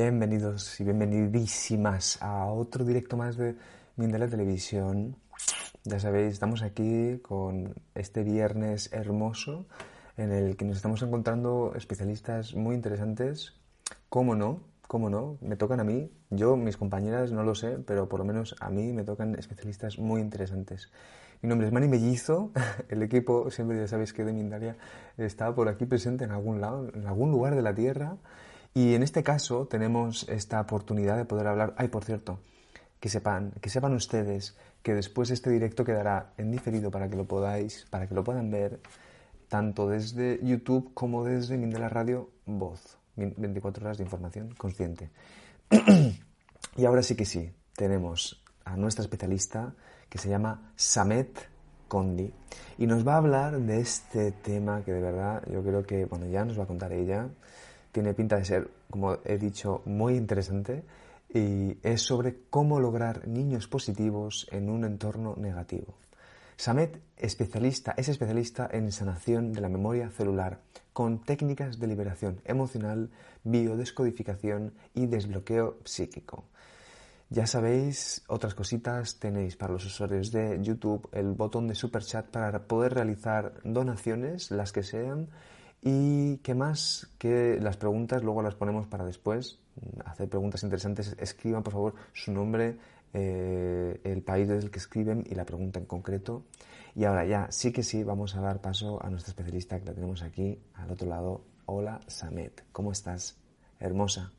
Bienvenidos y bienvenidísimas a otro directo más de Mindela Televisión. Ya sabéis, estamos aquí con este viernes hermoso en el que nos estamos encontrando especialistas muy interesantes. ¿Cómo no? ¿Cómo no? Me tocan a mí. Yo, mis compañeras, no lo sé, pero por lo menos a mí me tocan especialistas muy interesantes. Mi nombre es Mani Mellizo. El equipo, siempre ya sabéis que de Mindalia está por aquí presente en algún lado, en algún lugar de la Tierra. Y en este caso tenemos esta oportunidad de poder hablar. Ay, por cierto, que sepan, que sepan ustedes que después este directo quedará en diferido para que lo podáis, para que lo puedan ver tanto desde YouTube como desde Mindela Radio Voz. 24 horas de información consciente. y ahora sí que sí, tenemos a nuestra especialista que se llama Samet Condi y nos va a hablar de este tema que de verdad yo creo que, bueno, ya nos va a contar ella tiene pinta de ser, como he dicho, muy interesante y es sobre cómo lograr niños positivos en un entorno negativo. Samet especialista, es especialista en sanación de la memoria celular con técnicas de liberación emocional, biodescodificación y desbloqueo psíquico. Ya sabéis, otras cositas tenéis para los usuarios de YouTube el botón de super chat para poder realizar donaciones, las que sean, y qué más que las preguntas luego las ponemos para después. Hacer preguntas interesantes. Escriban, por favor, su nombre, eh, el país desde el que escriben y la pregunta en concreto. Y ahora ya, sí que sí, vamos a dar paso a nuestra especialista que la tenemos aquí al otro lado. Hola, Samet. ¿Cómo estás? Hermosa.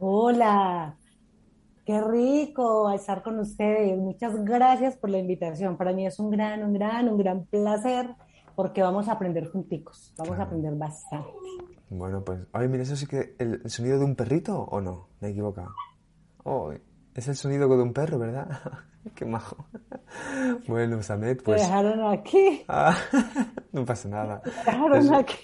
Hola. Qué rico estar con ustedes. Muchas gracias por la invitación. Para mí es un gran, un gran, un gran placer porque vamos a aprender junticos, vamos Claro. a aprender bastante. Bueno, pues, ay, mira, eso sí que el el sonido de un perrito o no, me he equivocado. Oh, es el sonido de un perro, ¿verdad? Qué majo. Bueno, Samet, Te pues, dejaron aquí, ah, no pasa nada. te dejaron Es- aquí.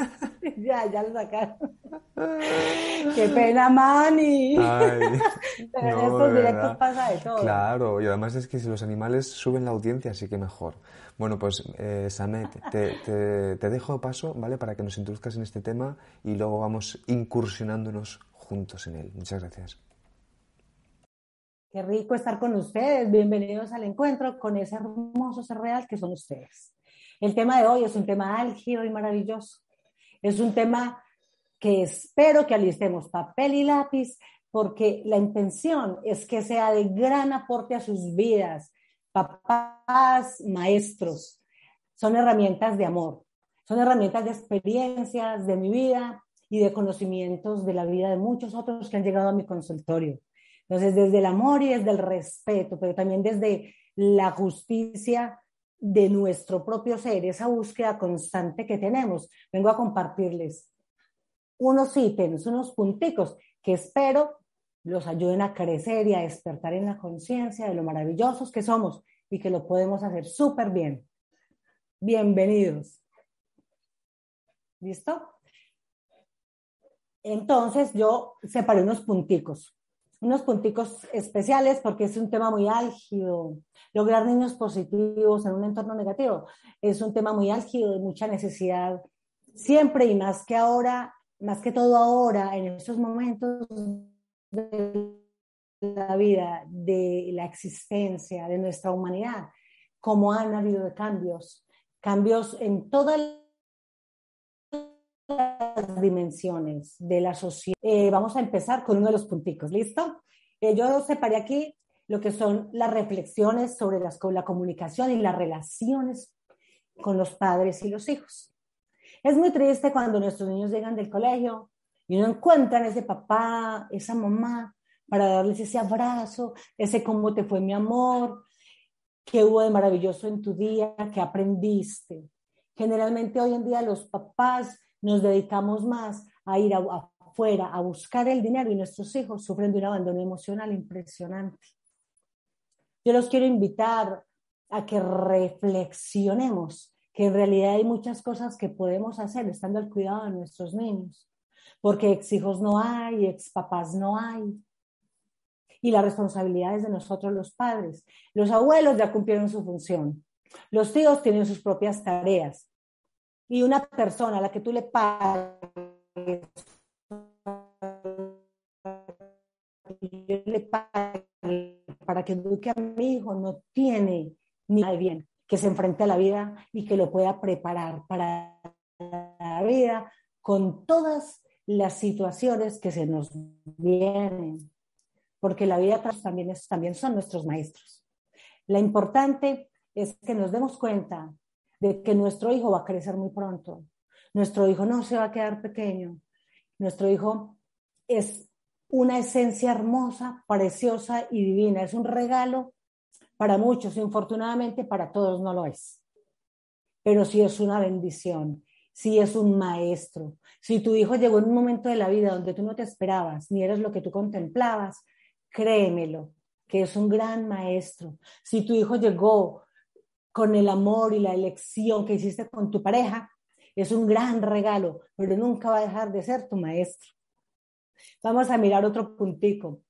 ya, ya lo sacaron. Qué pena, Manny. Ay, Pero en no, estos de directos pasa de todo. Claro, y además es que si los animales suben la audiencia, así que mejor. Bueno, pues eh, Samet, te, te- te dejo paso, ¿vale? Para que nos introduzcas en este tema y luego vamos incursionándonos juntos en él. Muchas gracias. Qué rico estar con ustedes. Bienvenidos al encuentro con ese hermoso ser real que son ustedes. El tema de hoy es un tema álgido y maravilloso. Es un tema que espero que alistemos papel y lápiz porque la intención es que sea de gran aporte a sus vidas. Papás, maestros, son herramientas de amor, son herramientas de experiencias de mi vida y de conocimientos de la vida de muchos otros que han llegado a mi consultorio. Entonces, desde el amor y desde el respeto, pero también desde la justicia de nuestro propio ser, esa búsqueda constante que tenemos, vengo a compartirles unos ítems, unos punticos que espero los ayuden a crecer y a despertar en la conciencia de lo maravillosos que somos y que lo podemos hacer súper bien. Bienvenidos. ¿Listo? Entonces yo separé unos punticos, unos punticos especiales porque es un tema muy álgido. Lograr niños positivos en un entorno negativo es un tema muy álgido, de mucha necesidad, siempre y más que ahora, más que todo ahora, en estos momentos de la vida, de la existencia, de nuestra humanidad, como han habido cambios, cambios en todas las dimensiones de la sociedad. Eh, vamos a empezar con uno de los punticos, ¿listo? Eh, yo separé aquí lo que son las reflexiones sobre las, la comunicación y las relaciones con los padres y los hijos. Es muy triste cuando nuestros niños llegan del colegio y no encuentran ese papá, esa mamá, para darles ese abrazo, ese cómo te fue mi amor, qué hubo de maravilloso en tu día, qué aprendiste. Generalmente hoy en día los papás nos dedicamos más a ir a, a a buscar el dinero y nuestros hijos sufren de un abandono emocional impresionante. Yo los quiero invitar a que reflexionemos que en realidad hay muchas cosas que podemos hacer estando al cuidado de nuestros niños, porque ex hijos no hay, ex papás no hay. Y la responsabilidad es de nosotros los padres. Los abuelos ya cumplieron su función. Los tíos tienen sus propias tareas. Y una persona a la que tú le pagues le pague para que eduque a mi hijo no tiene ni de bien que se enfrente a la vida y que lo pueda preparar para la vida con todas las situaciones que se nos vienen, porque la vida también, es, también son nuestros maestros. La importante es que nos demos cuenta de que nuestro hijo va a crecer muy pronto. Nuestro hijo no se va a quedar pequeño. Nuestro hijo es una esencia hermosa, preciosa y divina. Es un regalo para muchos, infortunadamente para todos no lo es. Pero sí es una bendición, sí es un maestro. Si tu hijo llegó en un momento de la vida donde tú no te esperabas, ni eres lo que tú contemplabas, créemelo, que es un gran maestro. Si tu hijo llegó con el amor y la elección que hiciste con tu pareja, es un gran regalo, pero nunca va a dejar de ser tu maestro. Vamos a mirar otro puntico.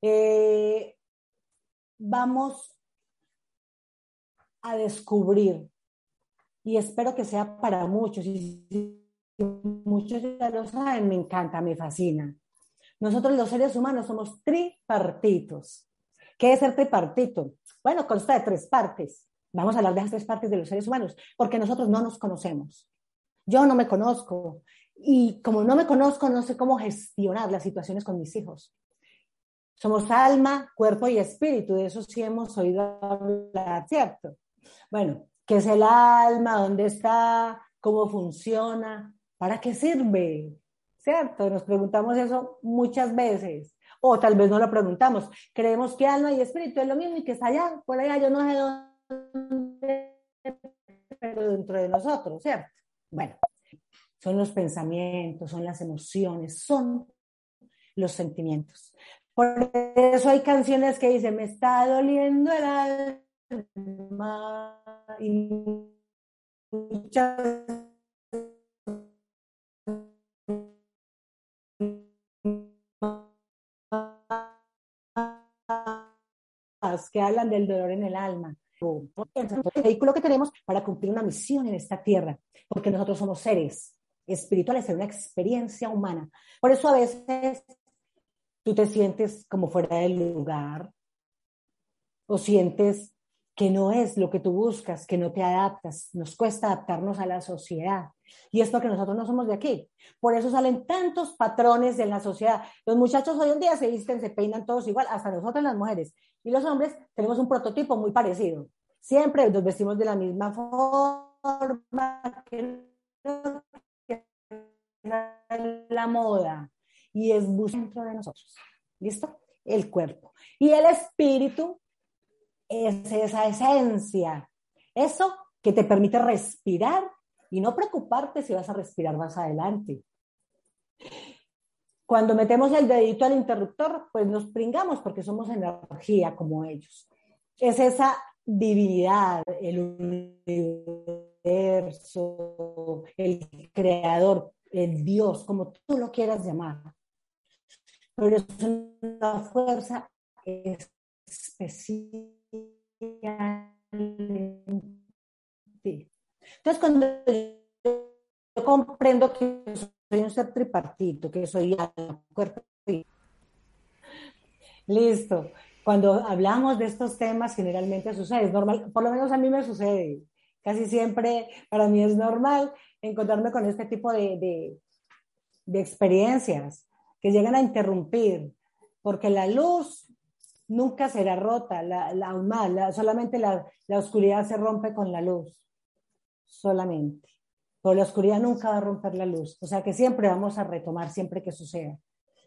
Eh, vamos a descubrir. Y espero que sea para muchos. Y muchos ya lo saben, me encanta, me fascina. Nosotros los seres humanos somos tripartitos. ¿Qué es ser tripartito? Bueno, consta de tres partes. Vamos a hablar de las tres partes de los seres humanos, porque nosotros no nos conocemos. Yo no me conozco. Y como no me conozco, no sé cómo gestionar las situaciones con mis hijos. Somos alma, cuerpo y espíritu, de eso sí hemos oído hablar, ¿cierto? Bueno, ¿qué es el alma? ¿Dónde está? ¿Cómo funciona? ¿Para qué sirve? ¿Cierto? Nos preguntamos eso muchas veces. O tal vez no lo preguntamos. Creemos que alma y espíritu es lo mismo y que está allá, por allá, yo no sé dónde, pero dentro de nosotros, ¿cierto? Bueno, son los pensamientos, son las emociones, son los sentimientos. Por eso hay canciones que dicen, me está doliendo el alma y muchas que hablan del dolor en el alma. El vehículo que tenemos para cumplir una misión en esta tierra, porque nosotros somos seres espirituales en una experiencia humana. Por eso a veces tú te sientes como fuera del lugar o sientes que no es lo que tú buscas, que no te adaptas. Nos cuesta adaptarnos a la sociedad. Y es porque nosotros no somos de aquí. Por eso salen tantos patrones en la sociedad. Los muchachos hoy en día se visten, se peinan todos igual, hasta nosotros las mujeres. Y los hombres tenemos un prototipo muy parecido. Siempre nos vestimos de la misma forma que la moda. Y es dentro de nosotros. ¿Listo? El cuerpo. Y el espíritu es esa esencia, eso que te permite respirar y no preocuparte si vas a respirar más adelante. Cuando metemos el dedito al interruptor, pues nos pringamos porque somos energía como ellos. Es esa divinidad, el universo, el creador, el Dios, como tú lo quieras llamar. Pero es una fuerza específica entonces, cuando yo comprendo que soy un ser tripartito, que soy cuerpo y... Listo. Cuando hablamos de estos temas, generalmente sucede, es normal, por lo menos a mí me sucede. Casi siempre para mí es normal encontrarme con este tipo de, de, de experiencias que llegan a interrumpir, porque la luz nunca será rota, la, la, solamente la, la, oscuridad se rompe con la luz, solamente. Pero la oscuridad nunca va a romper la luz, o sea que siempre vamos a retomar, siempre que suceda.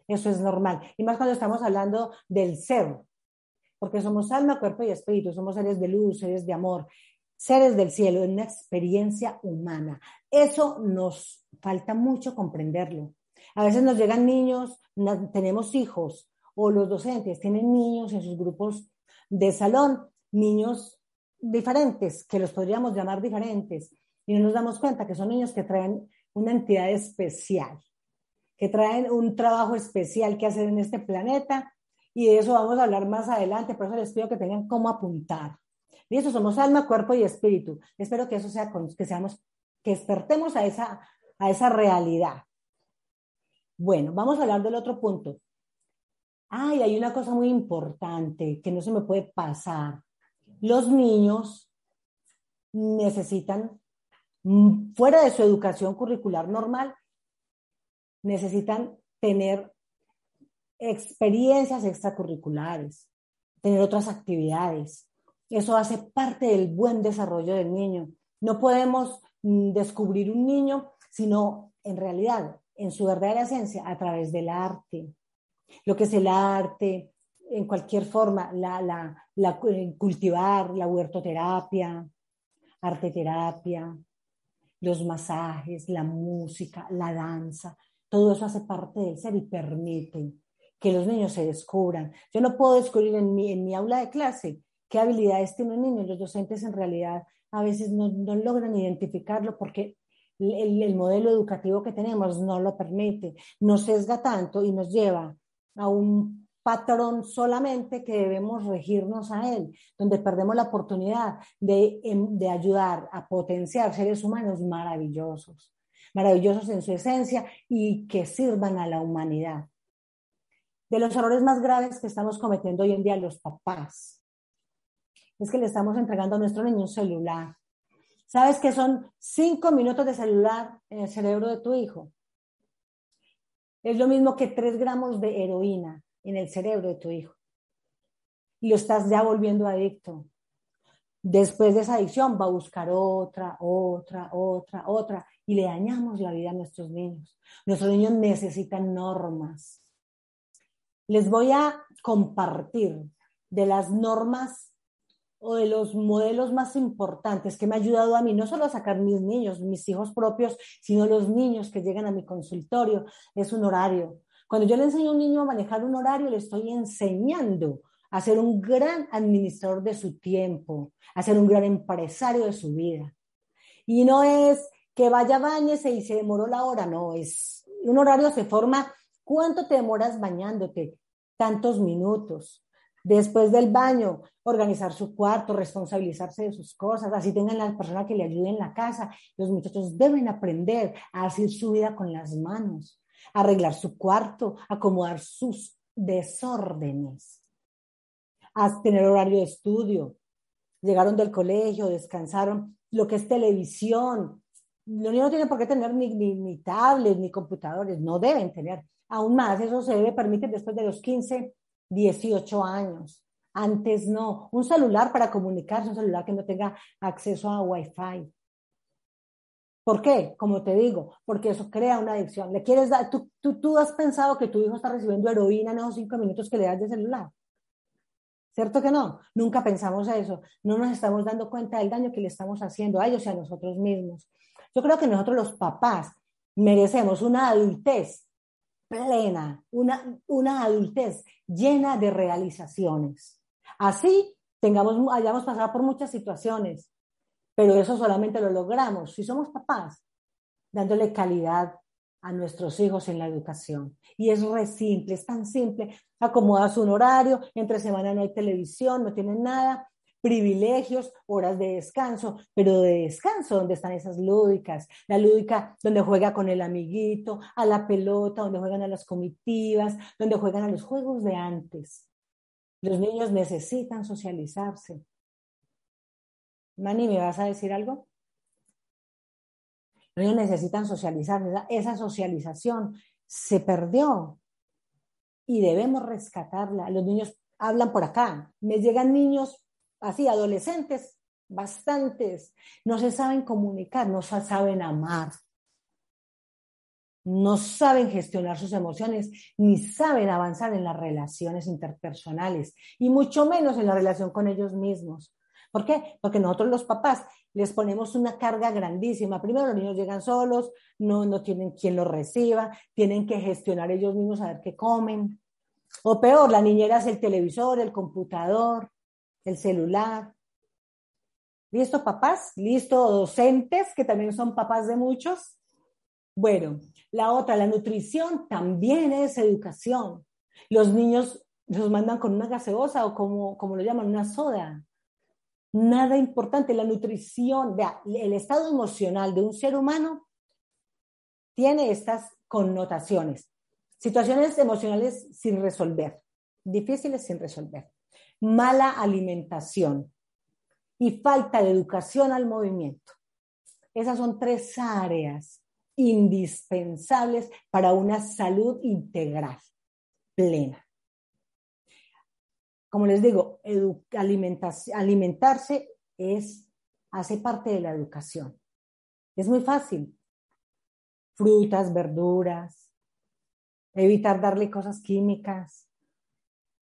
Eso es normal. Y más cuando estamos hablando del ser, porque somos alma, cuerpo y espíritu, somos seres de luz, seres de amor, seres del cielo, una experiencia humana. Eso nos falta mucho comprenderlo. A veces nos llegan niños, tenemos hijos o los docentes tienen niños en sus grupos de salón, niños diferentes, que los podríamos llamar diferentes, y no nos damos cuenta que son niños que traen una entidad especial, que traen un trabajo especial que hacer en este planeta, y de eso vamos a hablar más adelante, por eso les pido que tengan cómo apuntar. Listo, somos alma, cuerpo y espíritu. Espero que eso sea, que seamos, que despertemos a esa, a esa realidad. Bueno, vamos a hablar del otro punto. Ay, hay una cosa muy importante que no se me puede pasar. Los niños necesitan, mm, fuera de su educación curricular normal, necesitan tener experiencias extracurriculares, tener otras actividades. Eso hace parte del buen desarrollo del niño. No podemos mm, descubrir un niño, sino en realidad, en su verdadera esencia, a través del arte. Lo que es el arte, en cualquier forma, la, la, la eh, cultivar, la huertoterapia, arteterapia, los masajes, la música, la danza, todo eso hace parte del ser y permite que los niños se descubran. Yo no puedo descubrir en mi, en mi aula de clase qué habilidades tiene un niño. Los docentes en realidad a veces no, no logran identificarlo porque el, el, modelo educativo que tenemos no lo permite, nos sesga tanto y nos lleva a un patrón solamente que debemos regirnos a él, donde perdemos la oportunidad de, de ayudar a potenciar seres humanos maravillosos, maravillosos en su esencia y que sirvan a la humanidad. De los errores más graves que estamos cometiendo hoy en día los papás es que le estamos entregando a nuestro niño un celular. ¿Sabes que son cinco minutos de celular en el cerebro de tu hijo? Es lo mismo que tres gramos de heroína en el cerebro de tu hijo. Y lo estás ya volviendo adicto. Después de esa adicción va a buscar otra, otra, otra, otra. Y le dañamos la vida a nuestros niños. Nuestros niños necesitan normas. Les voy a compartir de las normas o de los modelos más importantes que me ha ayudado a mí, no solo a sacar mis niños, mis hijos propios, sino los niños que llegan a mi consultorio, es un horario. Cuando yo le enseño a un niño a manejar un horario, le estoy enseñando a ser un gran administrador de su tiempo, a ser un gran empresario de su vida. Y no es que vaya, bañese y se demoró la hora, no, es un horario se forma, ¿cuánto te demoras bañándote? Tantos minutos. Después del baño, organizar su cuarto, responsabilizarse de sus cosas, así tengan la persona que le ayude en la casa. Los muchachos deben aprender a hacer su vida con las manos, arreglar su cuarto, acomodar sus desórdenes, a tener horario de estudio. Llegaron del colegio, descansaron, lo que es televisión. Los niños no tienen por qué tener ni, ni, ni tablets, ni computadores, no deben tener. Aún más, eso se debe permitir después de los 15 18 años. Antes no. Un celular para comunicarse, un celular que no tenga acceso a Wi-Fi. ¿Por qué? Como te digo, porque eso crea una adicción. Le quieres dar, tú, tú, tú has pensado que tu hijo está recibiendo heroína en esos cinco minutos que le das de celular. ¿Cierto que no? Nunca pensamos eso. No nos estamos dando cuenta del daño que le estamos haciendo a ellos y a nosotros mismos. Yo creo que nosotros los papás merecemos una adultez plena, una, una adultez llena de realizaciones. Así tengamos, hayamos pasado por muchas situaciones, pero eso solamente lo logramos si somos papás, dándole calidad a nuestros hijos en la educación. Y es re simple, es tan simple. Acomodas un horario, entre semana no hay televisión, no tienen nada, privilegios, horas de descanso, pero de descanso, donde están esas lúdicas, la lúdica donde juega con el amiguito, a la pelota, donde juegan a las comitivas, donde juegan a los juegos de antes. Los niños necesitan socializarse. Mani, ¿me vas a decir algo? Los niños necesitan socializarse. Esa socialización se perdió y debemos rescatarla. Los niños hablan por acá. Me llegan niños así, adolescentes, bastantes, no se saben comunicar, no saben amar, no saben gestionar sus emociones, ni saben avanzar en las relaciones interpersonales, y mucho menos en la relación con ellos mismos. ¿Por qué? Porque nosotros los papás les ponemos una carga grandísima. Primero los niños llegan solos, no, no tienen quien los reciba, tienen que gestionar ellos mismos a ver qué comen. O peor, la niñera es el televisor, el computador, el celular. ¿Listo, papás? ¿Listo, docentes, que también son papás de muchos? Bueno, la otra, la nutrición también es educación. Los niños los mandan con una gaseosa o como, como lo llaman, una soda. Nada importante, la nutrición, vea, el estado emocional de un ser humano tiene estas connotaciones. Situaciones emocionales sin resolver, difíciles sin resolver. Mala alimentación y falta de educación al movimiento. Esas son tres áreas indispensables para una salud integral, plena. Como les digo, alimentarse es, hace parte de la educación. Es muy fácil. Frutas, verduras, evitar darle cosas químicas.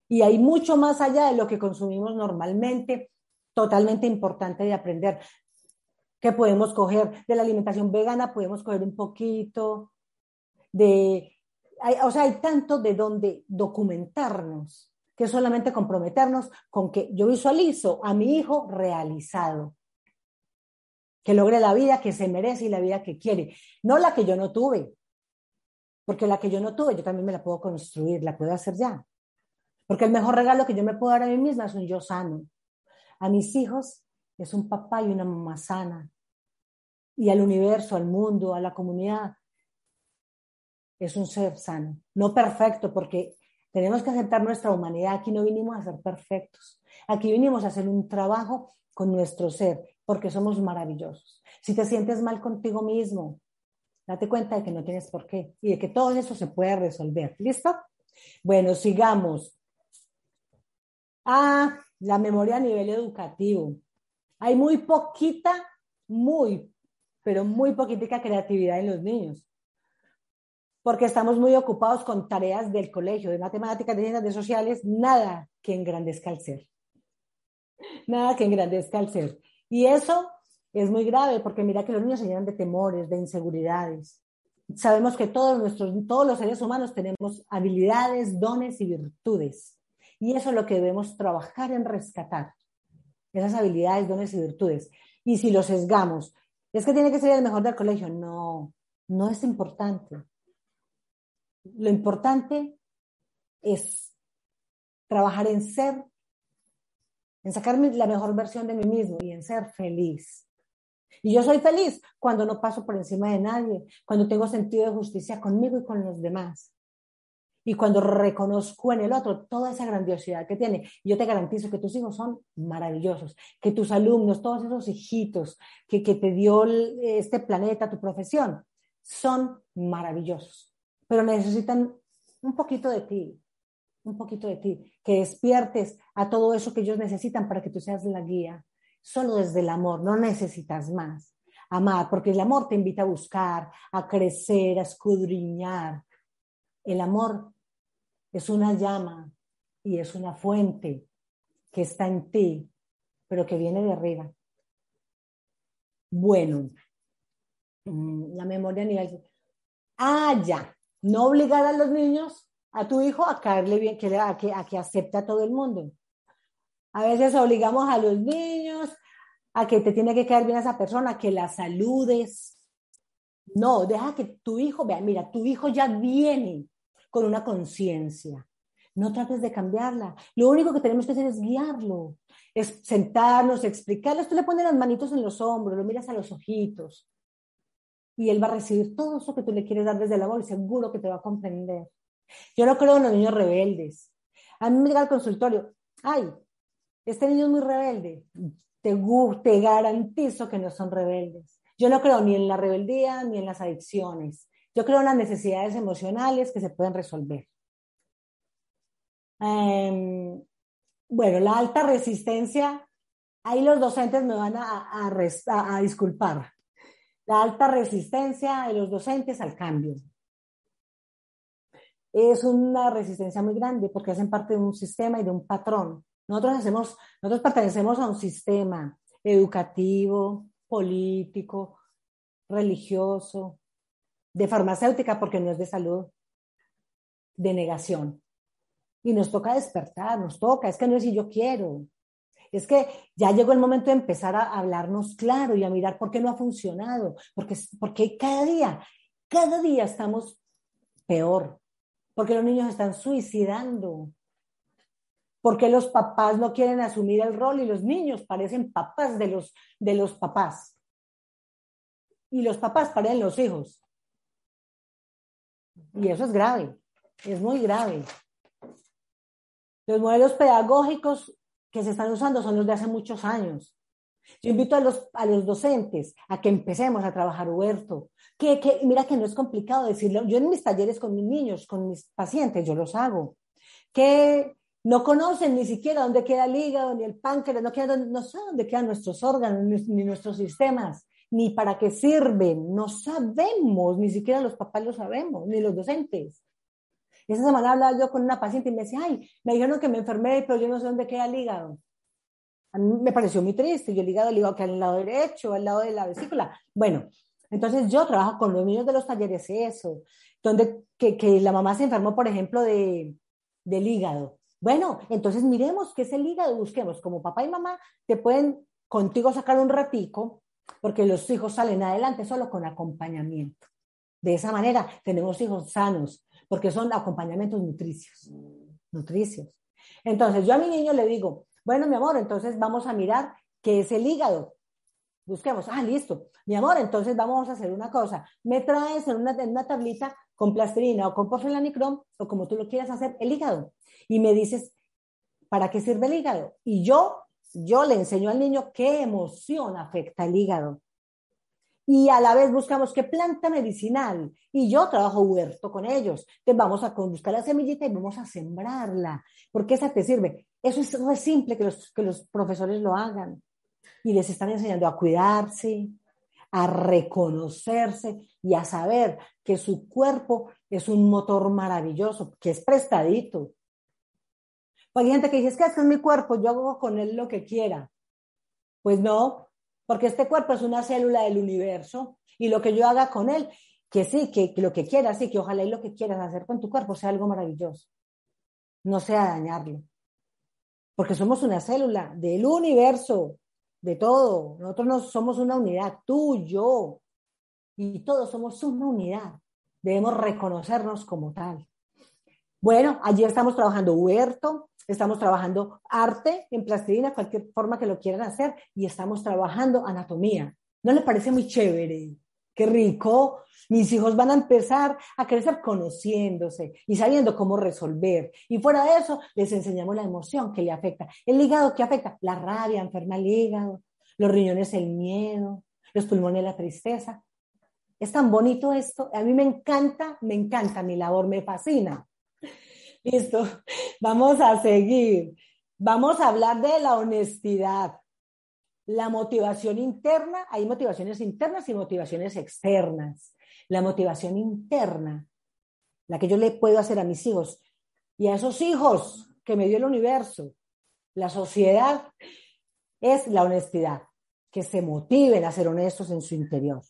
Y hay mucho más allá de lo que consumimos normalmente, totalmente importante de aprender. Que podemos coger de la alimentación vegana, podemos coger un poquito de, o sea, hay tanto de donde documentarnos que solamente comprometernos con que yo visualizo a mi hijo realizado, que logre la vida que se merece y la vida que quiere, no la que yo no tuve, porque la que yo no tuve yo también me la puedo construir, la puedo hacer ya, porque el mejor regalo que yo me puedo dar a mí misma es un yo sano. A mis hijos es un papá y una mamá sana. Y al universo, al mundo, a la comunidad, es un ser sano. No perfecto, porque tenemos que aceptar nuestra humanidad. Aquí no vinimos a ser perfectos. Aquí vinimos a hacer un trabajo con nuestro ser, porque somos maravillosos. Si te sientes mal contigo mismo, date cuenta de que no tienes por qué y de que todo eso se puede resolver. ¿Listo? Bueno, sigamos. Ah, la memoria a nivel educativo. Hay muy poquita, muy, pero muy poquita creatividad en los niños porque estamos muy ocupados con tareas del colegio, de matemáticas, de ciencias, de sociales, nada que engrandezca el ser. Nada que engrandezca el ser. Y eso es muy grave porque mira que los niños se llenan de temores, de inseguridades. Sabemos que todos, nuestros, todos los seres humanos tenemos habilidades, dones y virtudes. Y eso es lo que debemos trabajar en rescatar. Esas habilidades, dones y virtudes. Y si los sesgamos, es que tiene que ser el mejor del colegio. No, no es importante lo importante es trabajar en ser, en sacarme la mejor versión de mí mismo y en ser feliz. Y yo soy feliz cuando no paso por encima de nadie, cuando tengo sentido de justicia conmigo y con los demás. Y cuando reconozco en el otro toda esa grandiosidad que tiene, yo te garantizo que tus hijos son maravillosos, que tus alumnos, todos esos hijitos que, te dio este planeta, tu profesión, son maravillosos pero necesitan un poquito de ti, un poquito de ti, que despiertes a todo eso que ellos necesitan para que tú seas la guía. Solo desde el amor, no necesitas más. Amar, porque el amor te invita a buscar, a crecer, a escudriñar. El amor es una llama y es una fuente que está en ti, pero que viene de arriba. Bueno, mm, la memoria a nivel... Ah, ya. No obligar a los niños, a tu hijo, a caerle bien, que, a, que, a que acepte a todo el mundo. A veces obligamos a los niños a que te tiene que caer bien esa persona, que la saludes. No, deja que tu hijo, vea, mira, tu hijo ya viene con una conciencia. No trates de cambiarla. Lo único que tenemos que hacer es guiarlo, es sentarnos, explicarles. Tú le pones las manitos en los hombros, lo miras a los ojitos y él va a recibir todo eso que tú le quieres dar desde el amor y seguro que te va a comprender. Yo no creo en los niños rebeldes. A mí me llega al consultorio, ay, este niño es muy rebelde. Te, te garantizo que no son rebeldes. Yo no creo ni en la rebeldía ni en las adicciones. Yo creo en las necesidades emocionales que se pueden resolver. Em, bueno, la alta resistencia, ahí los docentes me van a, a disculpar la alta resistencia de los docentes al cambio. Es una resistencia muy grande porque hacen parte de un sistema y de un patrón. Nosotros, hacemos, nosotros pertenecemos a un sistema educativo, político, religioso, de farmacéutica porque no es de salud, de negación. Y nos toca despertar, nos toca, es que no es si yo quiero. Es que ya llegó el momento de empezar a hablarnos claro y a mirar por qué no ha funcionado, porque, porque cada día, cada día estamos peor, porque los niños están suicidando, porque los papás no quieren asumir el rol y los niños parecen papás de los, de los papás. Y los papás parecen los hijos. Y eso es grave, es muy grave. Los modelos pedagógicos que se están usando son los de hace muchos años. Yo invito a los, a los docentes a que empecemos a trabajar huerto. Que, que, mira que no es complicado decirlo. Yo en mis talleres con mis niños, con mis pacientes, yo los hago. Que no conocen ni siquiera dónde queda el hígado, ni el páncreas, no, queda, no saben dónde quedan nuestros órganos, ni nuestros sistemas, ni para qué sirven. No sabemos, ni siquiera los papás lo sabemos, ni los docentes. Esa semana hablaba yo con una paciente y me decía, ay, me dijeron que me enfermé, pero yo no sé dónde queda el hígado. Me pareció muy triste. Yo el hígado le digo que al lado derecho, al lado de la vesícula. Bueno, entonces yo trabajo con los niños de los talleres eso, donde que, que la mamá se enfermó, por ejemplo, de, del hígado. Bueno, entonces miremos qué es el hígado, busquemos. Como papá y mamá te pueden contigo sacar un ratico, porque los hijos salen adelante solo con acompañamiento. De esa manera tenemos hijos sanos, porque son acompañamientos nutricios. Nutricios. Entonces yo a mi niño le digo, bueno, mi amor, entonces vamos a mirar qué es el hígado. Busquemos, ah, listo. Mi amor, entonces vamos a hacer una cosa. Me traes en una, en una tablita con plastilina o con porcelanicrom o como tú lo quieras hacer, el hígado. Y me dices, ¿para qué sirve el hígado? Y yo, yo le enseño al niño qué emoción afecta el hígado. Y a la vez buscamos qué planta medicinal. Y yo trabajo huerto con ellos. Entonces vamos a buscar la semillita y vamos a sembrarla. Porque esa te sirve. Eso es, es simple que los, que los profesores lo hagan. Y les están enseñando a cuidarse, a reconocerse y a saber que su cuerpo es un motor maravilloso, que es prestadito. Gente que dice, es que este es mi cuerpo, yo hago con él lo que quiera. Pues no, porque este cuerpo es una célula del universo y lo que yo haga con él, que sí, que, que lo que quieras, sí, que ojalá y lo que quieras hacer con tu cuerpo sea algo maravilloso, no sea dañarlo. Porque somos una célula del universo, de todo. Nosotros no somos una unidad, tú, yo, y todos somos una unidad. Debemos reconocernos como tal. Bueno, allí estamos trabajando huerto, estamos trabajando arte en plastilina, cualquier forma que lo quieran hacer, y estamos trabajando anatomía. ¿No le parece muy chévere? Qué rico. Mis hijos van a empezar a crecer conociéndose y sabiendo cómo resolver. Y fuera de eso, les enseñamos la emoción que le afecta. El hígado, ¿qué afecta? La rabia, enferma el hígado. Los riñones, el miedo. Los pulmones, la tristeza. Es tan bonito esto. A mí me encanta, me encanta mi labor, me fascina. Listo. Vamos a seguir. Vamos a hablar de la honestidad la motivación interna, hay motivaciones internas y motivaciones externas. La motivación interna, la que yo le puedo hacer a mis hijos y a esos hijos que me dio el universo, la sociedad, es la honestidad, que se motiven a ser honestos en su interior.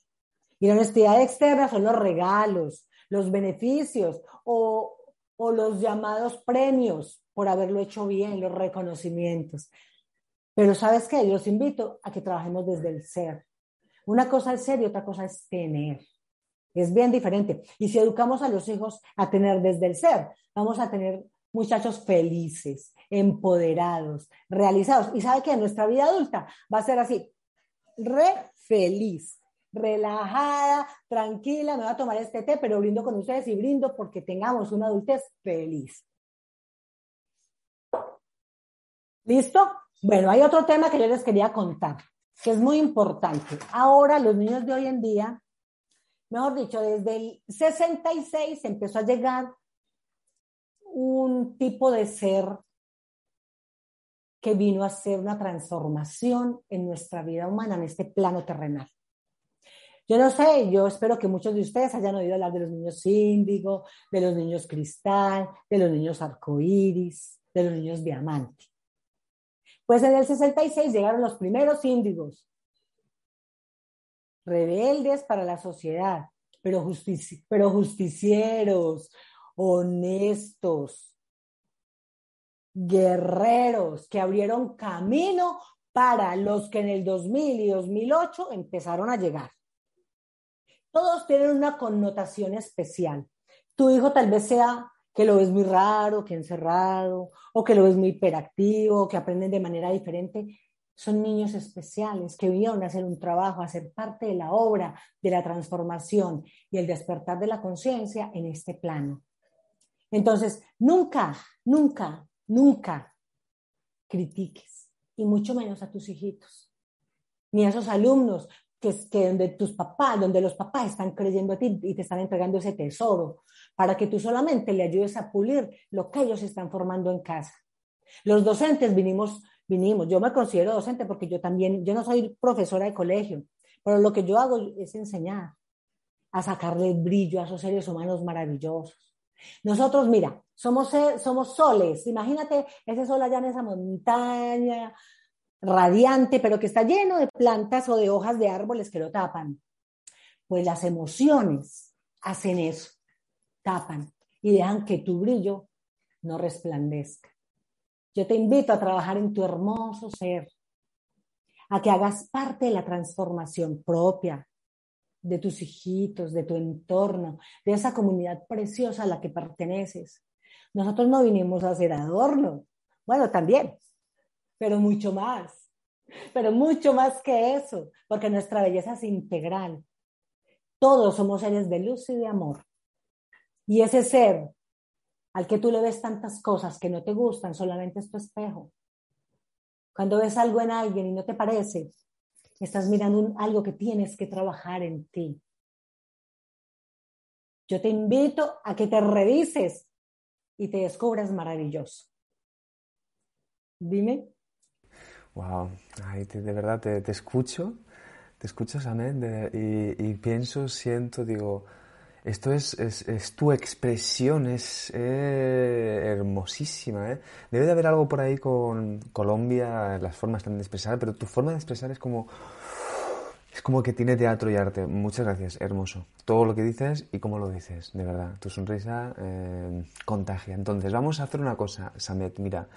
Y la honestidad externa son los regalos, los beneficios o, o los llamados premios por haberlo hecho bien, los reconocimientos. Pero sabes qué, los invito a que trabajemos desde el ser. Una cosa es ser y otra cosa es tener. Es bien diferente. Y si educamos a los hijos a tener desde el ser, vamos a tener muchachos felices, empoderados, realizados. Y sabe que nuestra vida adulta va a ser así, re feliz, relajada, tranquila, me voy a tomar este té, pero brindo con ustedes y brindo porque tengamos una adultez feliz. ¿Listo? Bueno, hay otro tema que yo les quería contar, que es muy importante. Ahora los niños de hoy en día, mejor dicho, desde el 66 empezó a llegar un tipo de ser que vino a hacer una transformación en nuestra vida humana, en este plano terrenal. Yo no sé, yo espero que muchos de ustedes hayan oído hablar de los niños índigo, de los niños cristal, de los niños arcoíris, de los niños diamante. Pues en el 66 llegaron los primeros índigos. rebeldes para la sociedad, pero, pero justicieros, honestos, guerreros que abrieron camino para los que en el 2000 y 2008 empezaron a llegar. Todos tienen una connotación especial. Tu hijo tal vez sea que lo ves muy raro, que encerrado, o que lo ves muy hiperactivo, que aprenden de manera diferente. Son niños especiales que vinieron a hacer un trabajo, a ser parte de la obra, de la transformación y el despertar de la conciencia en este plano. Entonces, nunca, nunca, nunca critiques, y mucho menos a tus hijitos, ni a esos alumnos que, que donde tus papás, donde los papás están creyendo a ti y te están entregando ese tesoro, para que tú solamente le ayudes a pulir lo que ellos están formando en casa. Los docentes vinimos, vinimos, yo me considero docente porque yo también, yo no soy profesora de colegio, pero lo que yo hago es enseñar a sacarle brillo a esos seres humanos maravillosos nosotros, mira, somos, somos soles. Imagínate ese sol allá en esa montaña radiante, pero que está lleno de plantas o de hojas de árboles que lo tapan. Pues las emociones hacen eso, tapan y dejan que tu brillo no resplandezca. Yo te invito a trabajar en tu hermoso ser, a que hagas parte de la transformación propia, de tus hijitos, de tu entorno, de esa comunidad preciosa a la que perteneces. Nosotros no vinimos a hacer adorno, bueno, también, pero mucho más, pero mucho más que eso, porque nuestra belleza es integral. Todos somos seres de luz y de amor. Y ese ser al que tú le ves tantas cosas que no te gustan, solamente es tu espejo. Cuando ves algo en alguien y no te parece, Estás mirando algo que tienes que trabajar en ti. Yo te invito a que te revises y te descubras maravilloso. Dime. Wow, de verdad te, escucho, te escucho, Samet, y, pienso, siento, digo, esto es, tu expresión, es eh, hermosísima. ¿eh? Debe de haber algo por ahí con Colombia, las formas de expresar, pero tu forma de expresar es como, es como que tiene teatro y arte. Muchas gracias, hermoso. Todo lo que dices y cómo lo dices, de verdad. Tu sonrisa eh, contagia. Entonces, vamos a hacer una cosa, Samet. Mira,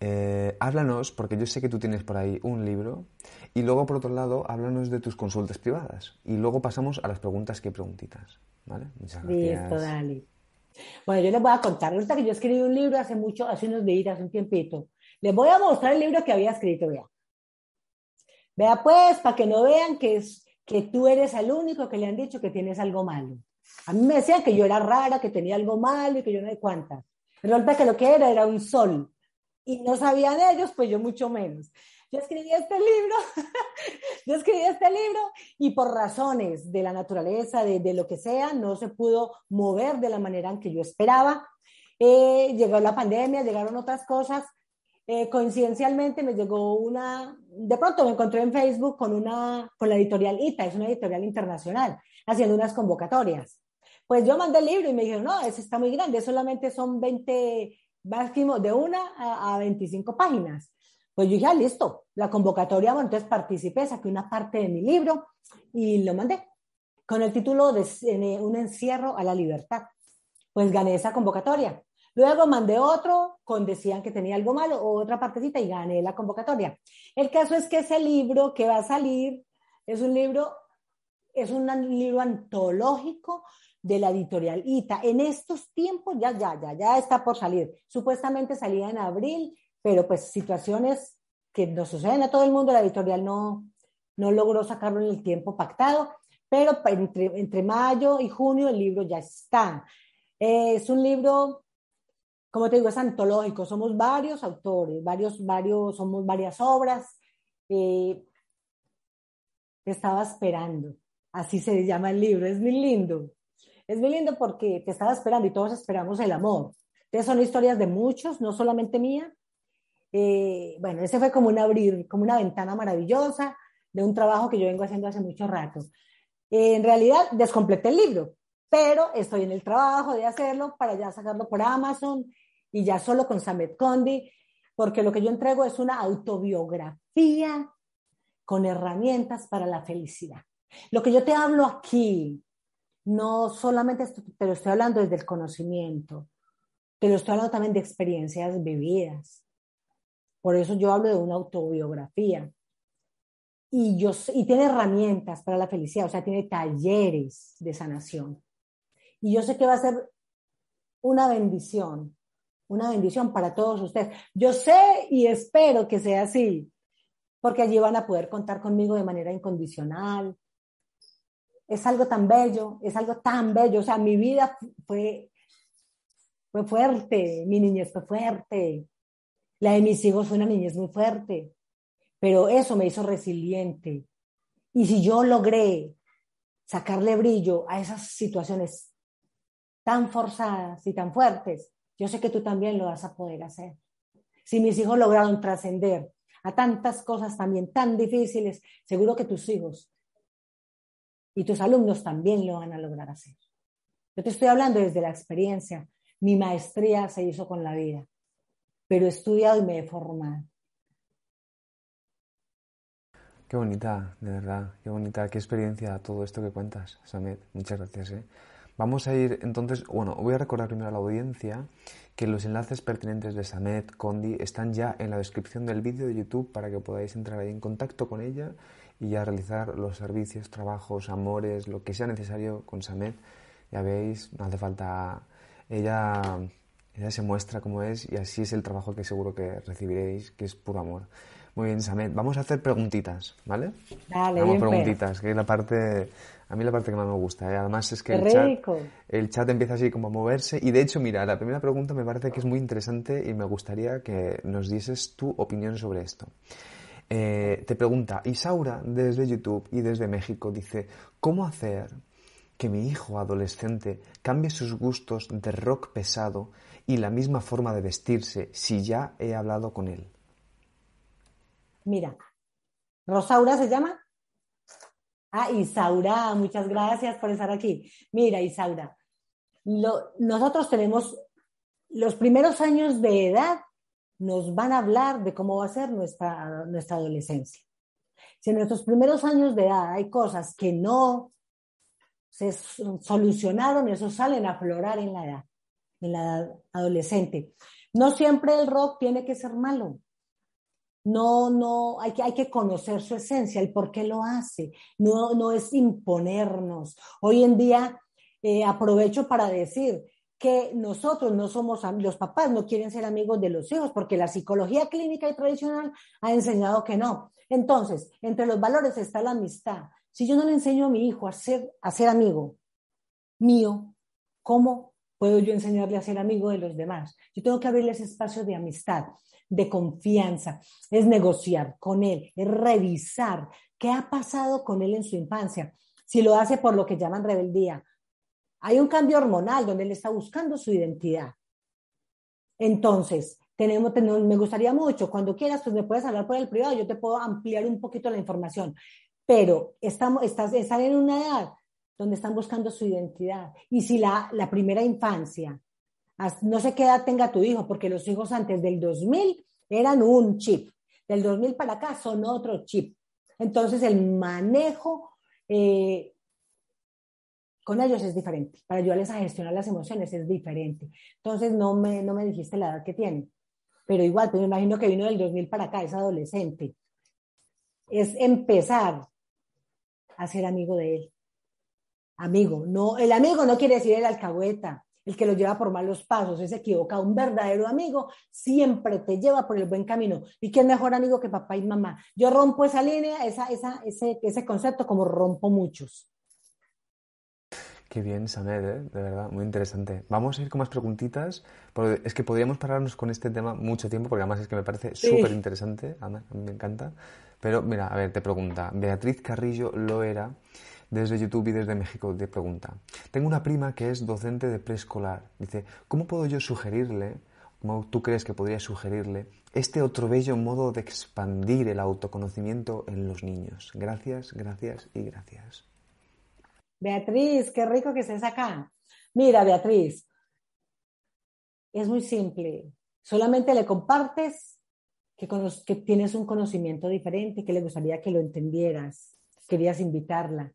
eh, háblanos, porque yo sé que tú tienes por ahí un libro, y luego, por otro lado, háblanos de tus consultas privadas. Y luego pasamos a las preguntas que preguntitas. ¿Vale? Muchas gracias. Listo, Dali. Bueno, yo les voy a contar. Resulta que yo escribí un libro hace mucho, hace unos días, hace un tiempito. Les voy a mostrar el libro que había escrito, vea. Vea pues, para que no vean que, es, que tú eres el único que le han dicho que tienes algo malo. A mí me decían que yo era rara, que tenía algo malo y que yo no sé cuántas. Resulta que lo que era era un sol. Y no sabían ellos, pues yo mucho menos yo escribí este libro, yo escribí este libro y por razones de la naturaleza, de, lo que sea, no se pudo mover de la manera en que yo esperaba. Eh, llegó la pandemia, llegaron otras cosas. Eh, coincidencialmente me llegó una, de pronto me encontré en Facebook con, una, con la editorial ITA, es una editorial internacional, haciendo unas convocatorias. Pues yo mandé el libro y me dijeron, no, ese está muy grande, solamente son 20, máximo de una a, a 25 páginas. Pues yo dije, ah, listo, la convocatoria, bueno, entonces participé, saqué una parte de mi libro y lo mandé con el título de Un encierro a la libertad. Pues gané esa convocatoria. Luego mandé otro con decían que tenía algo malo, otra partecita y gané la convocatoria. El caso es que ese libro que va a salir es un libro, es un libro antológico de la editorial ITA. En estos tiempos ya, ya, ya, ya está por salir. Supuestamente salía en abril pero pues situaciones que nos suceden a todo el mundo, la editorial no, no logró sacarlo en el tiempo pactado, pero entre, entre mayo y junio el libro ya está. es un libro, como te digo, es antológico, somos varios autores, varios, varios, somos varias obras. Eh, estaba esperando, así se llama el libro, es muy lindo. Es muy lindo porque te estaba esperando y todos esperamos el amor. Entonces son historias de muchos, no solamente mía, eh, bueno, ese fue como un abrir, como una ventana maravillosa de un trabajo que yo vengo haciendo hace mucho rato. Eh, en realidad, descompleté el libro, pero estoy en el trabajo de hacerlo para ya sacarlo por Amazon y ya solo con Samet Condi, porque lo que yo entrego es una autobiografía con herramientas para la felicidad. Lo que yo te hablo aquí, no solamente te lo estoy hablando desde el conocimiento, te lo estoy hablando también de experiencias vividas. Por eso yo hablo de una autobiografía. Y, yo, y tiene herramientas para la felicidad, o sea, tiene talleres de sanación. Y yo sé que va a ser una bendición, una bendición para todos ustedes. Yo sé y espero que sea así, porque allí van a poder contar conmigo de manera incondicional. Es algo tan bello, es algo tan bello. O sea, mi vida fue, fue fuerte, mi niñez fue fuerte, la de mis hijos fue una niñez muy fuerte, pero eso me hizo resiliente. Y si yo logré sacarle brillo a esas situaciones tan forzadas y tan fuertes, yo sé que tú también lo vas a poder hacer. Si mis hijos lograron trascender a tantas cosas también tan difíciles, seguro que tus hijos y tus alumnos también lo van a lograr hacer. Yo te estoy hablando desde la experiencia. Mi maestría se hizo con la vida, pero he estudiado y me he formado. Qué bonita, de verdad, qué bonita, qué experiencia todo esto que cuentas, Samet. Muchas gracias. ¿eh? Vamos a ir entonces, bueno, voy a recordar primero a la audiencia que los enlaces pertinentes de Samet, Condi, están ya en la descripción del vídeo de YouTube para que podáis entrar ahí en contacto con ella y ya realizar los servicios, trabajos, amores, lo que sea necesario con Samet. Ya veis, no hace falta... Ella, ella se muestra como es y así es el trabajo que seguro que recibiréis, que es puro amor. Muy bien, Samet. Vamos a hacer preguntitas, ¿vale? Dale, Vamos bien, pues. preguntitas, que es la parte, a mí la parte que más me gusta. ¿eh? Además es que el chat, el chat empieza así como a moverse y de hecho, mira, la primera pregunta me parece que es muy interesante y me gustaría que nos dieses tu opinión sobre esto. Eh, te pregunta Isaura desde YouTube y desde México, dice, ¿cómo hacer que mi hijo adolescente cambie sus gustos de rock pesado y la misma forma de vestirse si ya he hablado con él? Mira, Rosaura se llama. Ah, Isaura, muchas gracias por estar aquí. Mira, Isaura, nosotros tenemos los primeros años de edad, nos van a hablar de cómo va a ser nuestra, nuestra adolescencia. Si en nuestros primeros años de edad hay cosas que no se solucionaron, eso salen a aflorar en la edad, en la edad adolescente. No siempre el rock tiene que ser malo. No, no, hay que, hay que conocer su esencia, el por qué lo hace. No, no es imponernos. Hoy en día eh, aprovecho para decir que nosotros no somos, los papás no quieren ser amigos de los hijos porque la psicología clínica y tradicional ha enseñado que no. Entonces, entre los valores está la amistad. Si yo no le enseño a mi hijo a ser, a ser amigo mío, ¿cómo puedo yo enseñarle a ser amigo de los demás? Yo tengo que abrirles espacios de amistad, de confianza, es negociar con él, es revisar qué ha pasado con él en su infancia. Si lo hace por lo que llaman rebeldía, hay un cambio hormonal donde él está buscando su identidad. Entonces, tenemos, me gustaría mucho, cuando quieras, pues me puedes hablar por el privado, yo te puedo ampliar un poquito la información, pero estamos, estás, están en una edad donde están buscando su identidad. Y si la, la primera infancia, no sé qué edad tenga tu hijo, porque los hijos antes del 2000 eran un chip, del 2000 para acá son otro chip. Entonces, el manejo eh, con ellos es diferente. Para ayudarles a gestionar las emociones es diferente. Entonces, no me, no me dijiste la edad que tiene. Pero igual, pues me imagino que vino del 2000 para acá, es adolescente. Es empezar a ser amigo de él. Amigo, no, el amigo no quiere decir el alcahueta, el que lo lleva por malos pasos, es equivocado. Un verdadero amigo siempre te lleva por el buen camino. ¿Y quién mejor amigo que papá y mamá? Yo rompo esa línea, esa, esa, ese, ese concepto como rompo muchos. Qué bien, Samed, ¿eh? de verdad, muy interesante. Vamos a ir con más preguntitas, porque es que podríamos pararnos con este tema mucho tiempo, porque además es que me parece Sí. súper interesante, a mí a mí me encanta. Pero mira, a ver, te pregunta, Beatriz Carrillo Loera, desde YouTube y desde México, te pregunta, tengo una prima que es docente de preescolar, dice, ¿cómo puedo yo sugerirle, cómo tú crees que podría sugerirle, este otro bello modo de expandir el autoconocimiento en los niños? Gracias, gracias y gracias. Beatriz, qué rico que estés acá. Mira, Beatriz, es muy simple. Solamente le compartes que, que tienes un conocimiento diferente, que le gustaría que lo entendieras. Querías invitarla.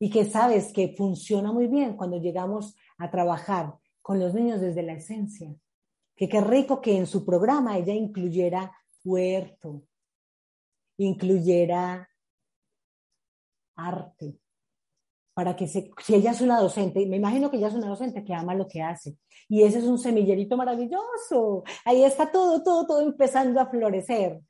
y que sabes que funciona muy bien cuando llegamos a trabajar con los niños desde la esencia. Que qué rico que en su programa ella incluyera huerto, incluyera arte, para que se, si ella es una docente, me imagino que ella es una docente que ama lo que hace, y ese es un semillerito maravilloso, ahí está todo, todo, todo empezando a florecer,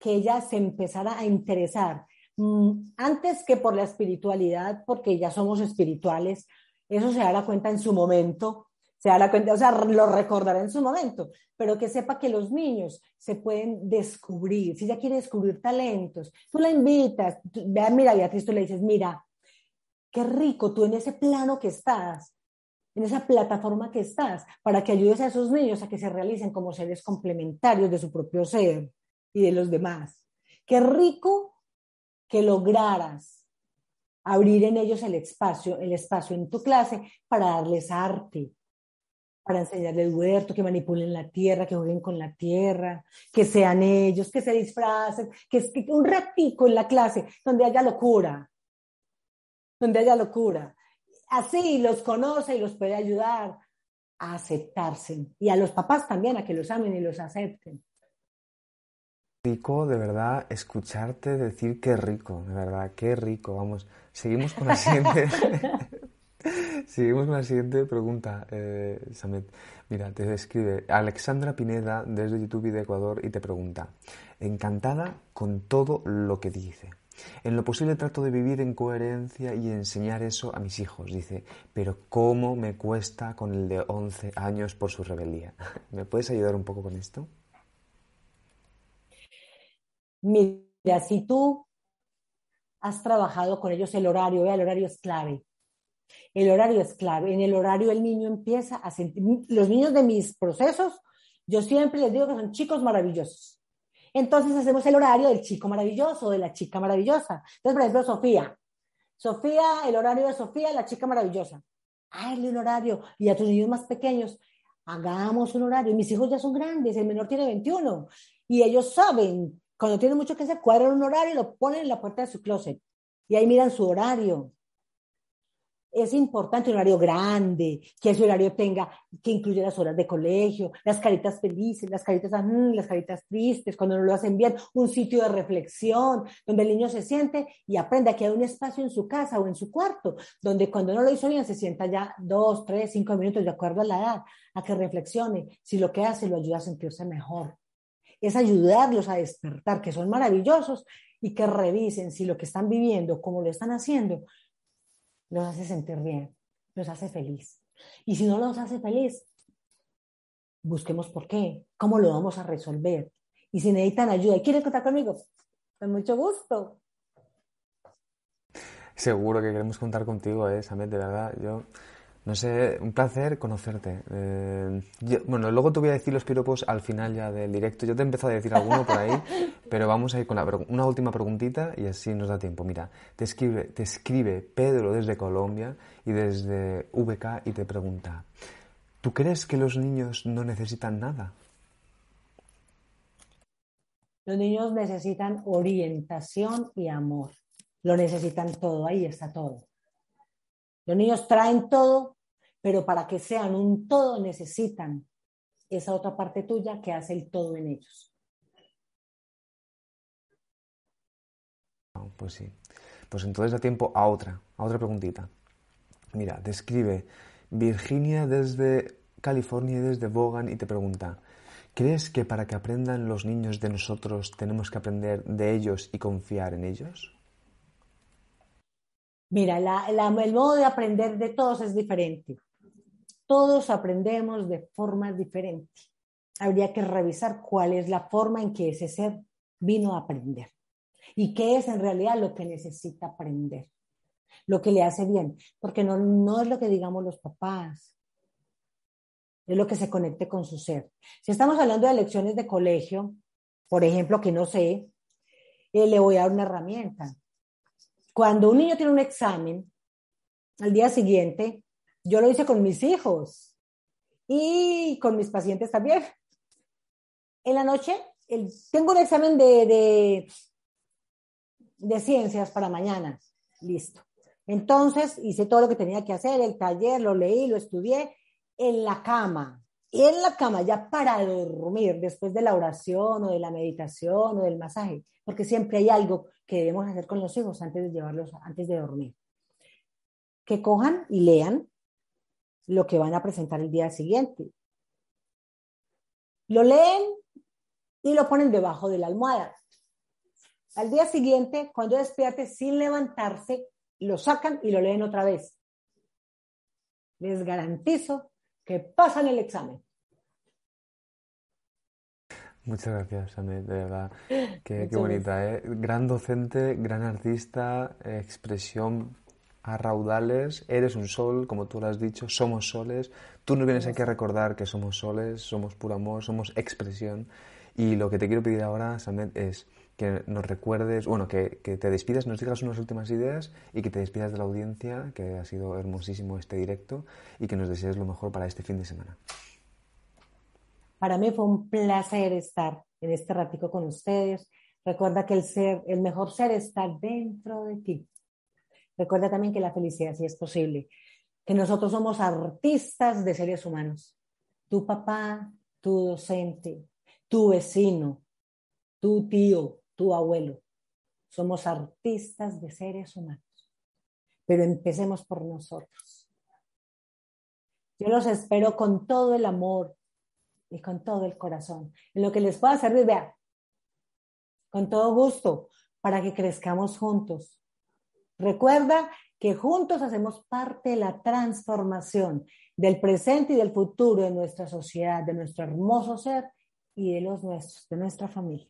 que ella se empezara a interesar, mm, antes que por la espiritualidad, porque ya somos espirituales, eso se dará cuenta en su momento, se dará cuenta, o sea, lo recordará en su momento, pero que sepa que los niños se pueden descubrir, si ella quiere descubrir talentos, tú la invitas, vea, mira, Beatriz, tú le dices, mira, qué rico tú en ese plano que estás, en esa plataforma que estás, para que ayudes a esos niños a que se realicen como seres complementarios de su propio ser y de los demás. Qué rico que lograras abrir en ellos el espacio, el espacio en tu clase para darles arte, para enseñarles huerto, que manipulen la tierra, que jueguen con la tierra, que sean ellos, que se disfracen, que, que un ratico en la clase donde haya locura, donde haya locura. Así los conoce y los puede ayudar a aceptarse. Y a los papás también, a que los amen y los acepten. Rico, de verdad, escucharte decir qué rico, de verdad, qué rico. Vamos, seguimos con la siguiente. seguimos con la siguiente pregunta, eh, Samet. Mira, te escribe Alexandra Pineda desde YouTube y de Ecuador y te pregunta, encantada con todo lo que dice. En lo posible trato de vivir en coherencia y enseñar eso a mis hijos, dice, pero ¿cómo me cuesta con el de 11 años por su rebeldía? ¿Me puedes ayudar un poco con esto? Mira, si tú has trabajado con ellos el horario, el horario es clave. El horario es clave. En el horario el niño empieza a sentir, los niños de mis procesos, yo siempre les digo que son chicos maravillosos. Entonces hacemos el horario del chico maravilloso, de la chica maravillosa. Entonces, por ejemplo, Sofía. Sofía, el horario de Sofía, la chica maravillosa. Hazle un horario. Y a tus niños más pequeños, hagamos un horario. Mis hijos ya son grandes, el menor tiene 21. Y ellos saben, cuando tienen mucho que hacer, cuadran un horario y lo ponen en la puerta de su closet. Y ahí miran su horario es importante un horario grande, que ese horario tenga, que incluya las horas de colegio, las caritas felices, las caritas, mm, las caritas tristes, cuando no lo hacen bien, un sitio de reflexión, donde el niño se siente y aprenda que hay un espacio en su casa o en su cuarto, donde cuando no lo hizo bien se sienta ya dos, tres, cinco minutos, de acuerdo a la edad, a que reflexione si lo que hace lo ayuda a sentirse mejor. Es ayudarlos a despertar, que son maravillosos, y que revisen si lo que están viviendo, como lo están haciendo, los hace sentir bien, los hace feliz. Y si no los hace feliz, busquemos por qué, cómo lo vamos a resolver. Y si necesitan ayuda y quieren contar conmigo, con mucho gusto. Seguro que queremos contar contigo, ¿eh, Samet, de verdad. Yo no sé, un placer conocerte. Eh, bueno, luego te voy a decir los piropos al final ya del directo. Yo te he empezado a decir alguno por ahí, pero vamos a ir con la, una última preguntita y así nos da tiempo. Mira, te escribe, te escribe Pedro desde Colombia y desde VK y te pregunta, ¿tú crees que los niños no necesitan nada? Los niños necesitan orientación y amor. Lo necesitan todo, ahí está todo. Los niños traen todo, pero para que sean un todo necesitan esa otra parte tuya que hace el todo en ellos. Pues sí. Pues entonces da tiempo a otra, a otra preguntita. Mira, describe Virginia desde California desde Bogan y te pregunta, ¿crees que para que aprendan los niños de nosotros tenemos que aprender de ellos y confiar en ellos? Mira, el modo de aprender de todos es diferente. Todos aprendemos de forma diferente. Habría que revisar cuál es la forma en que ese ser vino a aprender y qué es en realidad lo que necesita aprender, lo que le hace bien, porque no, no es lo que digamos los papás, es lo que se conecte con su ser. Si estamos hablando de lecciones de colegio, por ejemplo, que no sé, eh, le voy a dar una herramienta cuando un niño tiene un examen, al día siguiente, yo lo hice con mis hijos y con mis pacientes también. En la noche, tengo un examen de, de, ciencias para mañana. Listo. Entonces hice todo lo que tenía que hacer, el taller, lo leí, lo estudié en la cama. Y en la cama ya para dormir, después de la oración o de la meditación o del masaje, porque siempre hay algo que debemos hacer con los hijos antes de llevarlos, antes de dormir. Que cojan y lean lo que van a presentar el día siguiente. Lo leen y lo ponen debajo de la almohada. Al día siguiente, cuando despierte sin levantarse, lo sacan y lo leen otra vez. Les garantizo que pasan el examen. Muchas gracias, Amet, de verdad. Qué, qué bonita, ¿eh? Gran docente, gran artista, expresión a raudales. Eres un sol, como tú lo has dicho, somos soles. Tú nos vienes aquí a recordar que somos soles, somos puro amor, somos expresión. Y lo que te quiero pedir ahora, Samet, es que nos recuerdes, bueno, que, que, te despidas, nos digas unas últimas ideas y que te despidas de la audiencia, que ha sido hermosísimo este directo, y que nos desees lo mejor para este fin de semana. Para mí fue un placer estar en este ratico con ustedes. Recuerda que el ser, el mejor ser está dentro de ti. Recuerda también que la felicidad sí es posible, que nosotros somos artistas de seres humanos. Tu papá, tu docente, tu vecino, tu tío, tu abuelo. Somos artistas de seres humanos. Pero empecemos por nosotros. Yo los espero con todo el amor y con todo el corazón. En lo que les pueda servir, vea, con todo gusto, para que crezcamos juntos. Recuerda que juntos hacemos parte de la transformación del presente y del futuro de nuestra sociedad, de nuestro hermoso ser y de los nuestros, de nuestra familia.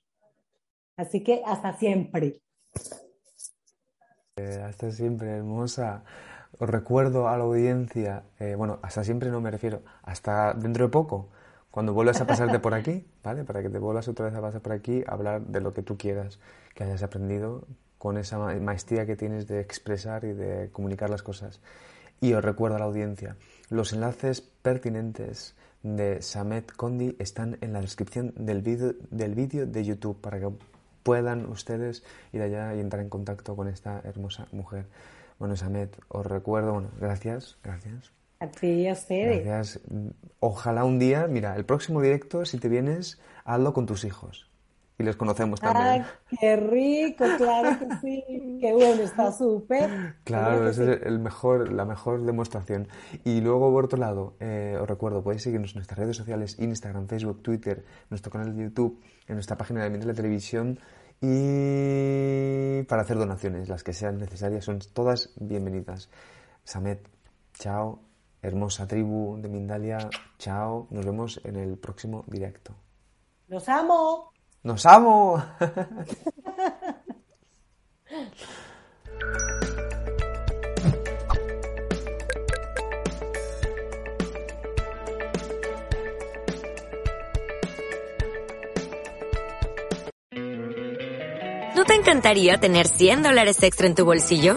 Así que hasta siempre. Eh, hasta siempre, hermosa. Os recuerdo a la audiencia, eh, bueno, hasta siempre no me refiero, hasta dentro de poco, cuando vuelvas a pasarte por aquí, ¿vale? Para que te vuelvas otra vez a pasar por aquí, hablar de lo que tú quieras, que hayas aprendido con esa maestría que tienes de expresar y de comunicar las cosas. Y os recuerdo a la audiencia, los enlaces pertinentes de Samet Kondi están en la descripción del vídeo del de YouTube para que puedan ustedes ir allá y entrar en contacto con esta hermosa mujer. Bueno, Samet, os recuerdo, bueno, gracias, gracias. A ti y a ustedes. Gracias. Ojalá un día, mira, el próximo directo, si te vienes, hazlo con tus hijos. Y les conocemos también. ¡Ay, qué rico! Claro que sí. Qué bueno, está súper. Claro, esa es el mejor, la mejor demostración. Y luego, por otro lado, eh, os recuerdo, podéis seguirnos en nuestras redes sociales, Instagram, Facebook, Twitter, nuestro canal de YouTube, en nuestra página de la Televisión y para hacer donaciones, las que sean necesarias, son todas bienvenidas. Samet, chao. Hermosa tribu de Mindalia, chao. Nos vemos en el próximo directo. ¡Los amo! ¡Nos amo! ¿No te encantaría tener 100 dólares extra en tu bolsillo?